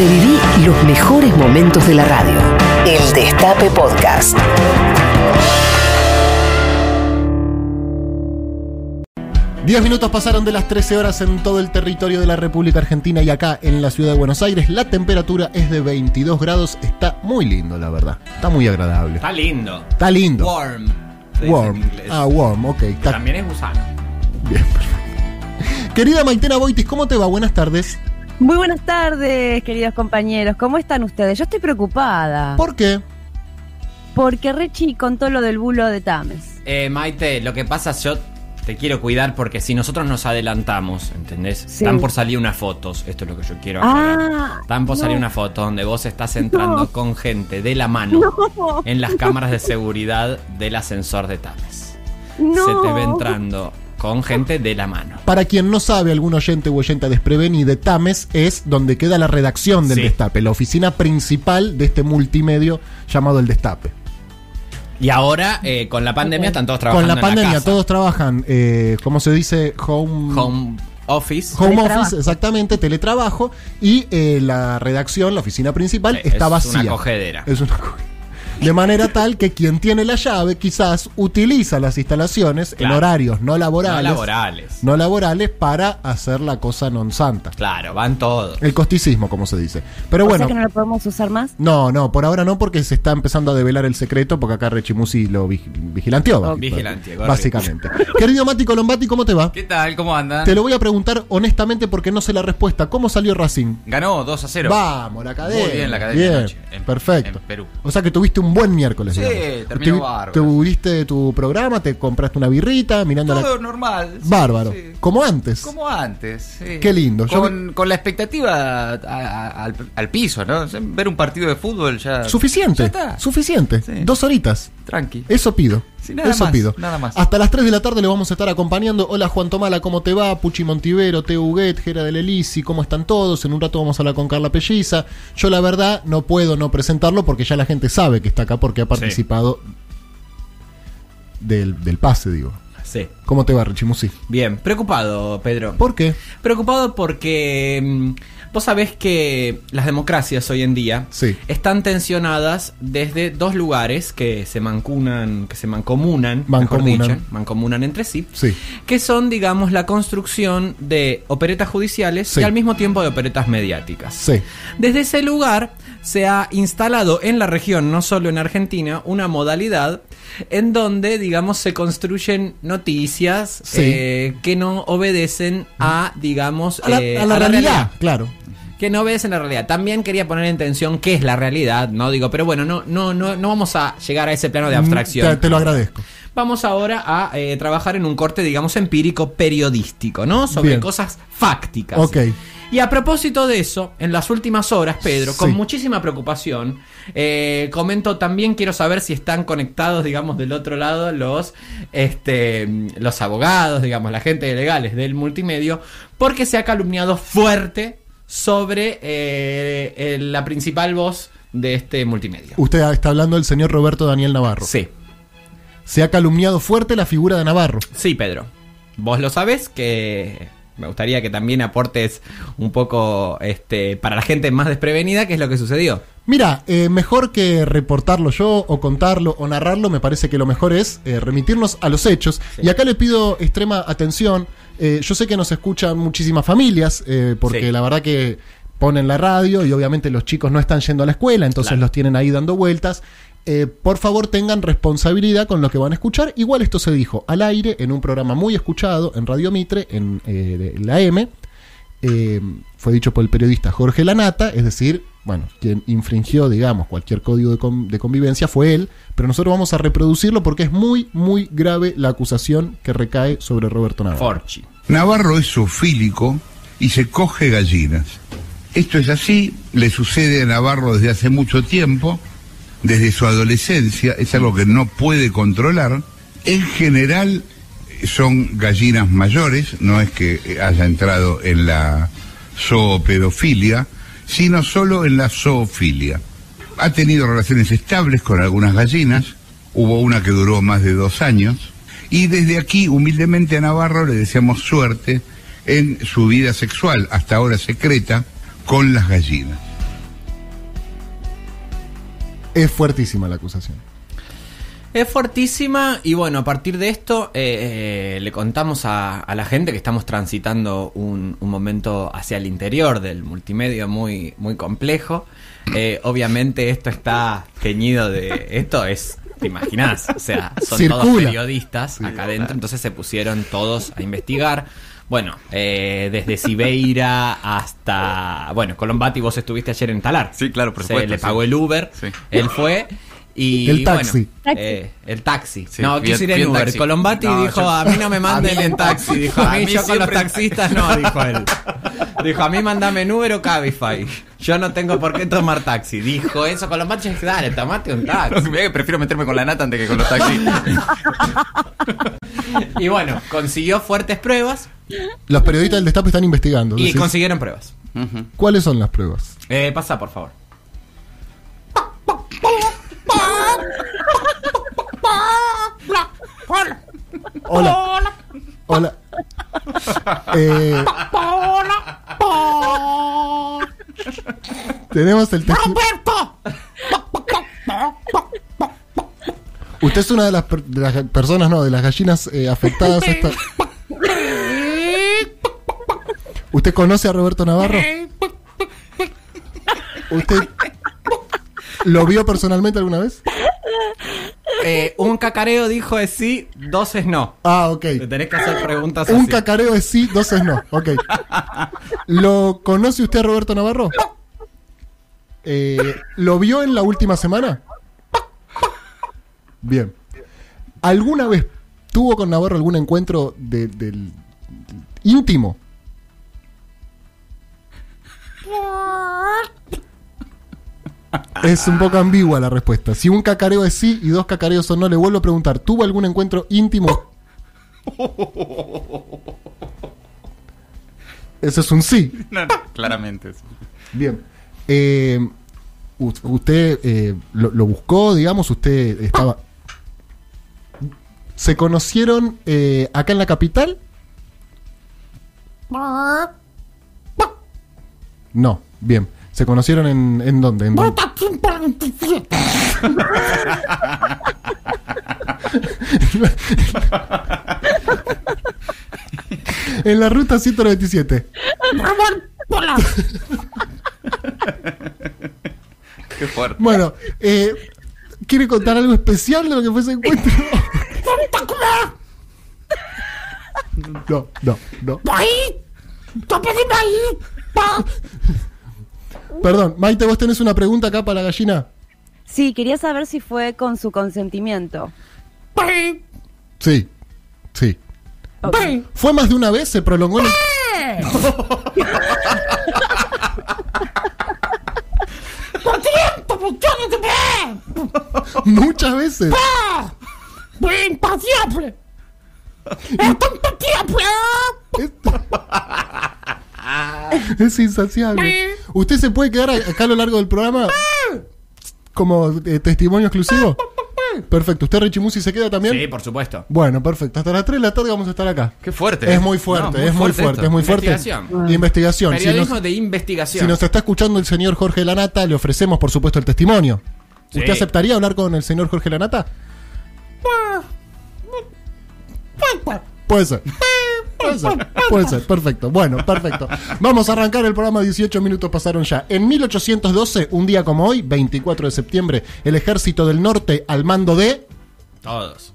Reviví los mejores momentos de la radio. El Destape Podcast. Diez minutos pasaron de las 13 horas en todo el territorio de la República Argentina y acá en la ciudad de Buenos Aires la temperatura es de 22 grados. Está muy lindo, la verdad. Está muy agradable. Está lindo. Está lindo. Warm. se dice Warm. en inglés. Ah, warm, ok. Está También es gusano. bien, perfecto. Querida Maitena Boitis, ¿cómo te va? Buenas tardes. Muy buenas tardes, queridos compañeros. ¿Cómo están ustedes? Yo estoy preocupada. ¿Por qué? Porque Rechi contó lo del bulo de Tames. Eh, Maite, lo que pasa es yo te quiero cuidar porque si nosotros nos adelantamos, ¿entendés? Sí. Están por salir unas fotos, esto es lo que yo quiero aclarar. Ah, Están por salir no. una foto donde vos estás entrando No. con gente de la mano No, en las cámaras de seguridad del ascensor de Tames. no. Se te ve entrando con gente de la mano. Para quien no sabe, algún oyente u oyente desprevenido de Tames es donde queda la redacción del Sí. Destape, la oficina principal de este multimedio llamado El Destape. Y ahora, eh, con la pandemia, están todos trabajando Con la en pandemia casa. todos trabajan, eh, ¿cómo se dice? Home, Home office. Home Teletrabajo. office, exactamente, teletrabajo. Y eh, la redacción, la oficina principal, Sí, está es vacía. una cogedera. Es una co- De manera tal que quien tiene la llave quizás utiliza las instalaciones en horarios no laborales, No laborales. no laborales para hacer la cosa non santa. Claro, van todos. El costicismo, como se dice. Pero O bueno, sea que no lo podemos usar más. no, no, por ahora no, porque se está empezando a develar el secreto, porque acá Rechimusi lo vig- vigilanteó. Correcto. Básicamente. Querido Mati Colombati, ¿cómo te va? ¿Qué tal? ¿Cómo andan? Te lo voy a preguntar honestamente porque no sé la respuesta. ¿Cómo salió Racing? Ganó 2 a 0. Vamos, la academia. Muy bien la academia Bien, en- perfecto. en Perú. O sea que tuviste un buen miércoles. Sí, digamos. terminó Te- bárbaro. Tuviste tu programa, te compraste una birrita, mirando Todo la... normal. Bárbaro. sí. Como antes. Como antes. sí. Qué lindo. Yo Con, con la expectativa a- a- al, al piso, ¿no? Ver un partido de fútbol ya. Suficiente. Ya está. Suficiente. Dos horitas. Tranqui. Eso pido. Sí, nada Eso más, pido. nada más. Hasta las 3 de la tarde le vamos a estar acompañando. Hola Juan Tomala, ¿cómo te va? Puchi Montivero, Teo Huguet, Gera del Elisi, ¿cómo están todos? En un rato vamos a hablar con Carla Pelliza. Yo la verdad no puedo no presentarlo porque ya la gente sabe que está acá porque ha participado del, del pase, digo. Sí. ¿Cómo te va, Richimusi? Bien, preocupado, Pedro. ¿Por qué? Preocupado porque mm, vos sabés que las democracias hoy en día Sí. están tensionadas desde dos lugares que se mancunan, que se mancomunan, Mancomunan. mejor dicho, mancomunan entre sí, Sí. que son, digamos, la construcción de operetas judiciales Sí. y al mismo tiempo de operetas mediáticas. Desde ese lugar se ha instalado en la región, no solo en Argentina, una modalidad en donde, digamos, se construyen noticias eh, que no obedecen a, digamos, A la, eh, a la realidad, claro. Que no obedecen a la realidad. También quería poner en tensión qué es la realidad, ¿no? Digo, pero bueno, no, no, no, no vamos a llegar a ese plano de abstracción. Mm, Te, te lo agradezco. Vamos ahora a eh, trabajar en un corte, digamos, empírico periodístico, ¿no? Sobre Bien. cosas fácticas. Ok. Y a propósito de eso, en las últimas horas, Pedro, con muchísima preocupación, eh, comento también, quiero saber si están conectados, digamos, del otro lado los, este, los abogados, digamos, la gente de legales del multimedio, porque se ha calumniado fuerte sobre eh, la principal voz de este multimedio. Usted está hablando del señor Roberto Daniel Navarro. Sí. Se ha calumniado fuerte la figura de Navarro. Sí, Pedro. Vos lo sabés que me gustaría que también aportes un poco este para la gente más desprevenida qué es lo que sucedió. Mira, eh, mejor que reportarlo yo o contarlo o narrarlo, me parece que lo mejor es eh, remitirnos a los hechos. Y acá le pido extrema atención. Eh, yo sé que nos escuchan muchísimas familias, porque Sí. la verdad que ponen la radio y obviamente los chicos no están yendo a la escuela, entonces Claro. los tienen ahí dando vueltas. Eh, por favor tengan responsabilidad con lo que van a escuchar. Igual esto se dijo al aire en un programa muy escuchado en Radio Mitre, en eh, de la M. Eh, fue dicho por el periodista Jorge Lanata, es decir, bueno, quien infringió, digamos, cualquier código de, con- de convivencia fue él, pero nosotros vamos a reproducirlo porque es muy, muy grave la acusación que recae sobre Roberto Navarro. Forchi. Navarro es zoofílico y se coge gallinas. Esto es así, le sucede a Navarro desde hace mucho tiempo, desde su adolescencia, es algo que no puede controlar. En general son gallinas mayores, no es que haya entrado en la zoopedofilia, sino solo en la zoofilia. Ha tenido relaciones estables con algunas gallinas, hubo una que duró más de dos años, y desde aquí, humildemente a Navarro le deseamos suerte en su vida sexual, hasta ahora secreta, con las gallinas. Es fuertísima la acusación. Es fuertísima y bueno, a partir de esto eh, eh, le contamos a, a la gente que estamos transitando un, un momento hacia el interior del multimedia muy, muy complejo. Eh, obviamente esto está teñido de... Esto es... ¿Te imaginas? O sea, son todos periodistas acá adentro, entonces se pusieron todos a investigar. Bueno, eh, desde Sibeira hasta... Bueno, Colombati, vos estuviste ayer en Talar. Sí, claro, por Se supuesto, le sí. pagó el Uber, Sí. él fue y... El taxi. bueno, eh, el taxi. Sí, no, quiso en- ir en Uber. taxi. Colombati No, dijo, yo- a mí no me manden en taxi. Dijo, a A mí mí yo con los taxistas no, dijo él. Dijo, a mí mandame en Uber o Cabify. Yo no tengo por qué tomar taxi. Dijo eso Colombati. Yo dije, dale, tomate un taxi. Que prefiero meterme con la nata antes que con los taxis. Y bueno, consiguió fuertes pruebas Los periodistas del Destape están investigando. y decís. consiguieron pruebas. ¿Cuáles son las pruebas? Eh, pasa, por favor. Hola. Hola. Eh, tenemos el testimonio. Usted es una de las, per- de las personas, no, de las gallinas eh, afectadas. a esta- ¿Usted conoce a Roberto Navarro? ¿Usted lo vio personalmente alguna vez? Eh, un cacareo dijo es sí, dos es no. Ah, ok. Te tenés que hacer preguntas Un así. cacareo es sí, dos es no. Ok. ¿Lo conoce usted a Roberto Navarro? Eh, ¿Lo vio en la última semana? Bien. ¿Alguna vez tuvo con Navarro algún encuentro de- del íntimo? Es un poco ambigua la respuesta. Si un cacareo es sí y dos cacareos son no, le vuelvo a preguntar, ¿tuvo algún encuentro íntimo? Eso es un sí. No, claramente. sí. Bien. Eh, usted eh, lo, lo buscó, digamos, usted estaba... ¿Se conocieron eh, acá en la capital? No, bien. ¿Se conocieron en, en dónde? ¿En dónde? en la ruta 197. Qué fuerte. Bueno, eh, ¿quiere contar algo especial de lo que fue ese encuentro? No, no, no. Perdón, Maite, vos tenés una pregunta acá para la gallina. Sí, quería saber si fue con su consentimiento. Sí, sí. Ok. ¿Fue más de una vez? ¿Se prolongó? el- Muchas veces. Es insaciable. ¿Usted se puede quedar acá a lo largo del programa como eh, testimonio exclusivo? Perfecto. ¿Usted, Richimusi, se queda también? Sí, por supuesto. Bueno, perfecto. Hasta las 3 de la tarde vamos a estar acá. Qué fuerte. Es muy fuerte, No, es muy fuerte, es muy fuerte. Investigación. Investigación. Si Periodismo nos, de investigación. si nos está escuchando el señor Jorge Lanata, le ofrecemos, por supuesto, el testimonio. ¿Usted Sí. aceptaría hablar con el señor Jorge Lanata? Puede ser. Puede ser, puede ser, perfecto. Bueno, perfecto. Vamos a arrancar el programa, 18 minutos pasaron ya. En 1812, un día como hoy, 24 de septiembre, el ejército del norte al mando de... Todos.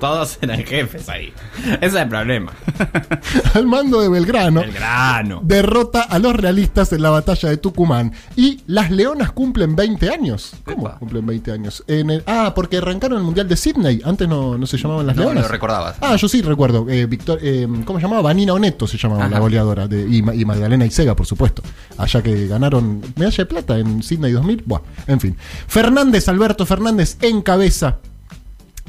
Todos eran jefes ahí. Ese es el problema. al mando de Belgrano. El grano. derrota a los realistas en la batalla de Tucumán. Y las Leonas cumplen 20 años. ¿Cómo Epa. cumplen 20 años? En el- ah, porque arrancaron el Mundial de Sydney. Antes no, no se llamaban las No, Leonas. lo recordabas. Ah, yo sí recuerdo. Eh, Victor- eh, ¿Cómo se llamaba? Vanina Oneto se llamaba Ajá. la goleadora. De, y, y Magdalena Isega, por supuesto. Allá que ganaron medalla de plata en Sydney 2000. Bueno, en fin. Fernández, Alberto Fernández, encabeza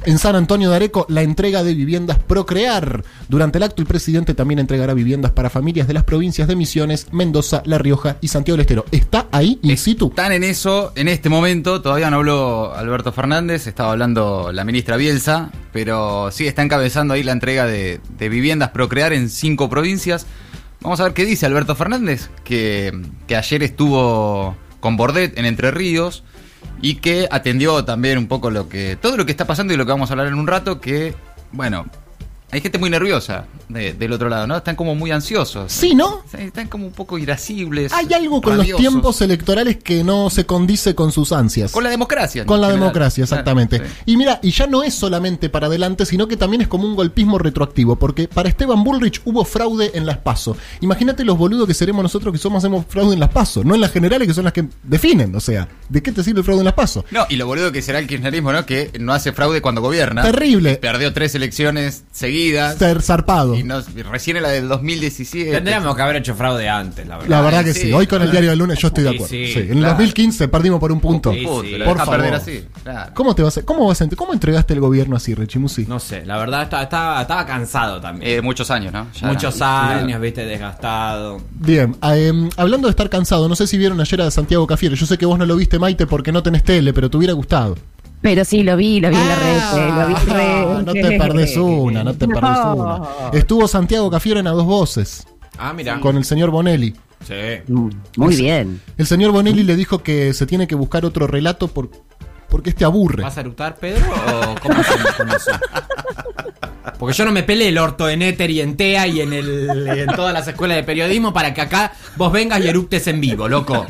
en San Antonio de Areco, la entrega de viviendas Procrear. Durante el acto, el presidente también entregará viviendas para familias de las provincias de Misiones, Mendoza, La Rioja y Santiago del Estero. ¿Está ahí in situ? Están en eso en este momento. Todavía no habló Alberto Fernández, estaba hablando la ministra Bielsa, pero sí está encabezando ahí la entrega de, de viviendas Procrear en cinco provincias. Vamos a ver qué dice Alberto Fernández, que, que ayer estuvo con Bordet en Entre Ríos y que atendió también un poco lo que todo lo que está pasando y lo que vamos a hablar en un rato que bueno hay gente muy nerviosa de- del otro lado, ¿no? Están como muy ansiosos. Sí, ¿no? Están como un poco irascibles. Hay algo con rabiosos. los tiempos electorales que no se condice con sus ansias. Con la democracia. Con la general. democracia, exactamente. Sí. Y mira, y ya no es solamente para adelante, sino que también es como un golpismo retroactivo, porque para Esteban Bullrich hubo fraude en las PASO. Imagínate los boludos que seremos nosotros que somos hacemos fraude en las PASO, no en las generales que son las que definen, o sea, ¿de qué te sirve el fraude en las PASO? No, y lo boludo que será el kirchnerismo, ¿no? Que no hace fraude cuando gobierna. Terrible. Perdió tres elecciones seguidas. Ser zarpado. Y, recién en la del 2017. Tendríamos que haber hecho fraude antes, la verdad. La verdad que sí, sí. Hoy con el diario del lunes yo estoy de acuerdo. sí, Sí, En el claro. 2015 perdimos por un punto. Por favor. perder así. Claro. ¿Cómo te vas a, cómo vas a cómo entregaste el gobierno así, Rechimusi? No sé, la verdad estaba, estaba, estaba cansado también. Eh, muchos años, ¿no? Ya Muchos era- años, viste, desgastado. Bien, eh, hablando de estar cansado, no sé si vieron ayer a Santiago Cafiero. Yo sé que vos no lo viste, Maite, porque no tenés tele, pero te hubiera gustado. Pero sí, lo vi, lo vi en la red. Ah, lo vi en red. no te perdés una, no te perdés No. una. Estuvo Santiago Cafiero en a dos voces Ah, mira. con el señor Bonelli. Sí. Mm, Muy bien. El señor Bonelli le dijo que se tiene que buscar otro relato por, porque este aburre. ¿Vas a eructar, Pedro? ¿O cómo eso? Porque yo no me peleé el orto en Éter y en TEA y en, el, en todas las escuelas de periodismo para que acá vos vengas y eructes en vivo, loco.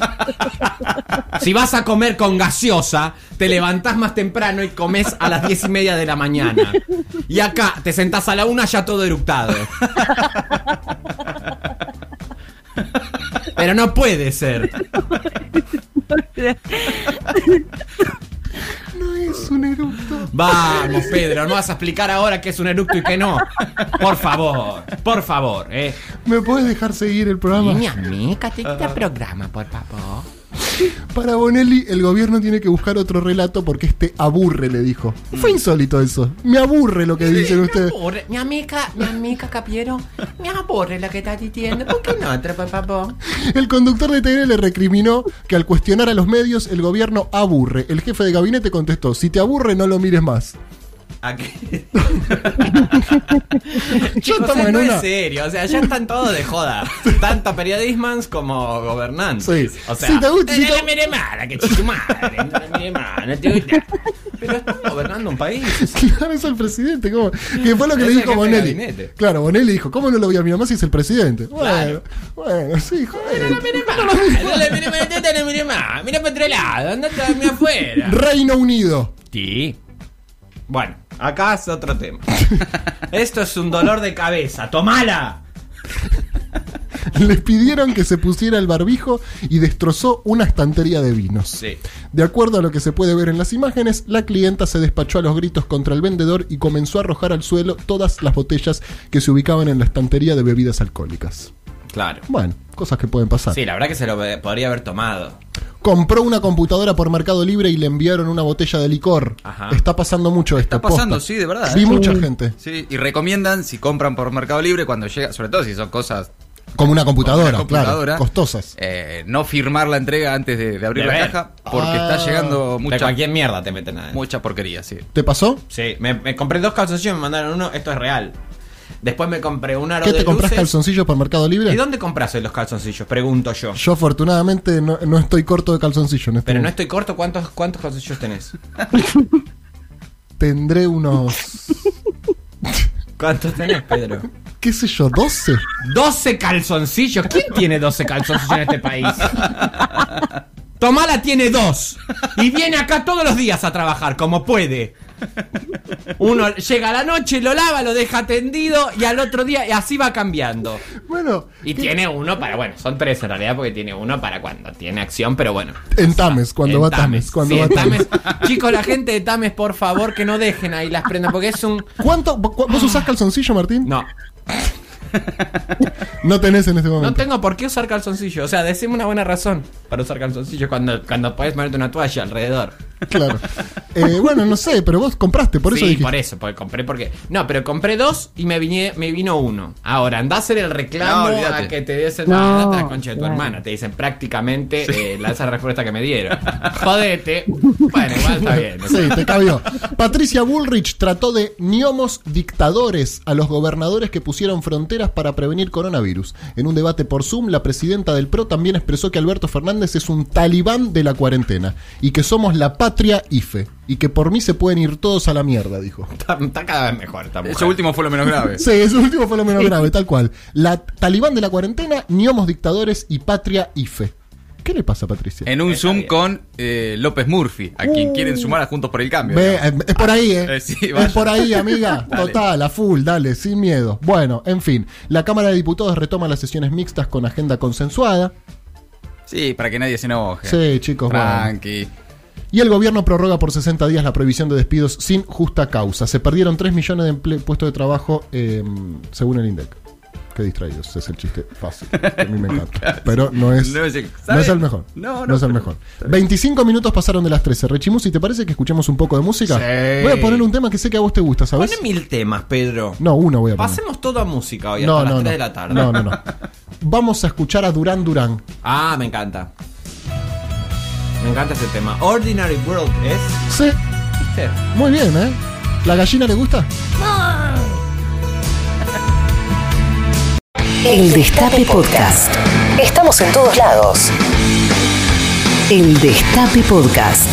Si vas a comer con gaseosa, te levantás más temprano y comes a las diez y media de la mañana. Y acá te sentás a la una ya todo eructado. Pero no puede ser. Eructo. Vamos, Pedro, no vas a explicar ahora qué es un eructo y qué no. Por favor, por favor, eh. ¿Me puedes dejar seguir el programa? Niña amiga, te quita programa, por favor. Para Bonelli, el gobierno tiene que buscar otro relato porque este aburre, le dijo. Fue insólito eso. Me aburre lo que dicen ustedes. Aburre. Mi amiga, mi amiga Capiero, me aburre lo que estás diciendo. ¿Por qué no otro, favor? El conductor de TN le recriminó que al cuestionar a los medios, el gobierno aburre. El jefe de gabinete contestó: Si te aburre, no lo mires más. ¿A qué? Chicos, no es serio, o sea, ya están todos de joda. Tanto periodismans como gobernantes. Sí. O sea, Si te gusta- "Eh, si no te- mire mala, que madre, no mire mala, no te gusta. Pero están gobernando un país. Claro, es el presidente. ¿cómo? Que fue lo que Es le dijo Bonelli. Claro, Bonelli dijo: ¿Cómo no lo voy a mirar más si es el presidente? Bueno, Claro. bueno, sí, joder. No le mire mala, no le mire mala, no le mire mala. Mira para otro lado, andate a dormir afuera. Reino Unido. Sí. Bueno, acá es otro tema. Esto es un dolor de cabeza. ¡Tomala! Les pidieron que se pusiera el barbijo y destrozó una estantería de vinos. Sí. De acuerdo a lo que se puede ver en las imágenes, la clienta se despachó a los gritos contra el vendedor y comenzó a arrojar al suelo todas las botellas que se ubicaban en la estantería de bebidas alcohólicas. Claro. Bueno, cosas que pueden pasar. Sí, la verdad que se lo podría haber tomado. Compró una computadora por Mercado Libre y le enviaron una botella de licor. Ajá. Está pasando mucho esto. Está pasando, posta. sí, de verdad. Vi ¿eh? mucha gente. Sí, y recomiendan si compran por Mercado Libre cuando llega, sobre todo si son cosas Como una computadora, Como una computadora. claro. Costosas. eh, no firmar la entrega antes de, de abrir De la ver. caja porque Ah. está llegando De mucha cualquier mierda te meten adentro. mucha porquería, sí. ¿Te pasó? Sí, me, me compré dos calzoncillos, me mandaron uno, esto es real. Después me compré un aro ¿Qué de te compras luces. calzoncillos por Mercado Libre? ¿Y dónde compras los calzoncillos? Pregunto yo. Yo afortunadamente no, no estoy corto de calzoncillos. en este Pero no momento. estoy corto, ¿cuántos, cuántos calzoncillos tenés? Tendré unos, ¿Cuántos tenés, Pedro? qué sé yo, 12. 12 calzoncillos. ¿Quién tiene 12 calzoncillos en este país? Tomala tiene dos. Y viene acá todos los días a trabajar, como puede. Uno llega a la noche, lo lava, lo deja tendido y al otro día y así va cambiando. Bueno, Y ¿qué- tiene uno para, bueno, son tres en realidad porque tiene uno para cuando tiene acción, pero bueno. en Tames, cuando En va Tames. Cuando Sí, va en Tames. Tames. Chicos, la gente de Tames, por favor, que no dejen ahí las prendas porque es un... ¿Cuánto? ¿Vos vos usás calzoncillo, Martín? No, No tenés en este no momento. tengo por qué usar calzoncillo. O sea, decime una buena razón para usar calzoncillo cuando, cuando podés ponerte una toalla alrededor. Claro. Eh, bueno, no sé, pero vos compraste, por eso sí, por eso, porque compré porque. No, pero compré dos y me, vine, me vino uno. Ahora, andá a hacer el reclamo No, a que te des el. No, No, andate a la concha de tu claro. hermana. Te dicen prácticamente eh, la, esa respuesta que me dieron. Jodete. Bueno, igual está bien. no. Sí, te cabió. Patricia Bullrich trató de niomos dictadores a los gobernadores que pusieron fronteras para prevenir coronavirus. En un debate por Zoom, la presidenta del PRO también expresó que Alberto Fernández es un talibán de la cuarentena y que somos la patria IFE y que por mí se pueden ir todos a la mierda, dijo. Está, está cada vez mejor esta mujer. Eso último fue lo menos grave. Sí, eso último fue lo menos grave, tal cual. La talibán de la cuarentena, niomos dictadores y patria IFE. ¿Qué le pasa, Patricia? En un Está Zoom bien. con eh, López Murphy, a quien quieren sumar a Juntos por el Cambio. Ve, es por ahí, ¿eh? Eh, sí, es por ahí, amiga. Total, a full, dale, sin miedo. Bueno, en fin. La Cámara de Diputados retoma las sesiones mixtas con agenda consensuada. Sí, para que nadie se enoje. Sí, chicos, bueno. Y el gobierno prorroga por 60 días la prohibición de despidos sin justa causa. Se perdieron 3 millones de puestos de trabajo eh, según el INDEC. Qué distraídos, es el chiste fácil. que A mí me encanta. Pero no es, No es el- no es ¿sabe? el mejor. No, no, es el mejor. 25 minutos pasaron de las 13. Rechimusi, ¿te parece que escuchemos un poco de música? Sí. Voy a poner un tema que sé que a vos te gusta, ¿sabes? Pone mil temas, Pedro. No, uno voy a poner. Pasemos toda música hoy hasta las 3 no. de la tarde. No, no, no. Vamos a escuchar a Durán Durán. Ah, me encanta. Me encanta ese tema. Ordinary World es. Sí, ¿Viste? muy bien, ¿eh? ¿La gallina le gusta? El Destape Podcast. Estamos en todos lados. El Destape Podcast.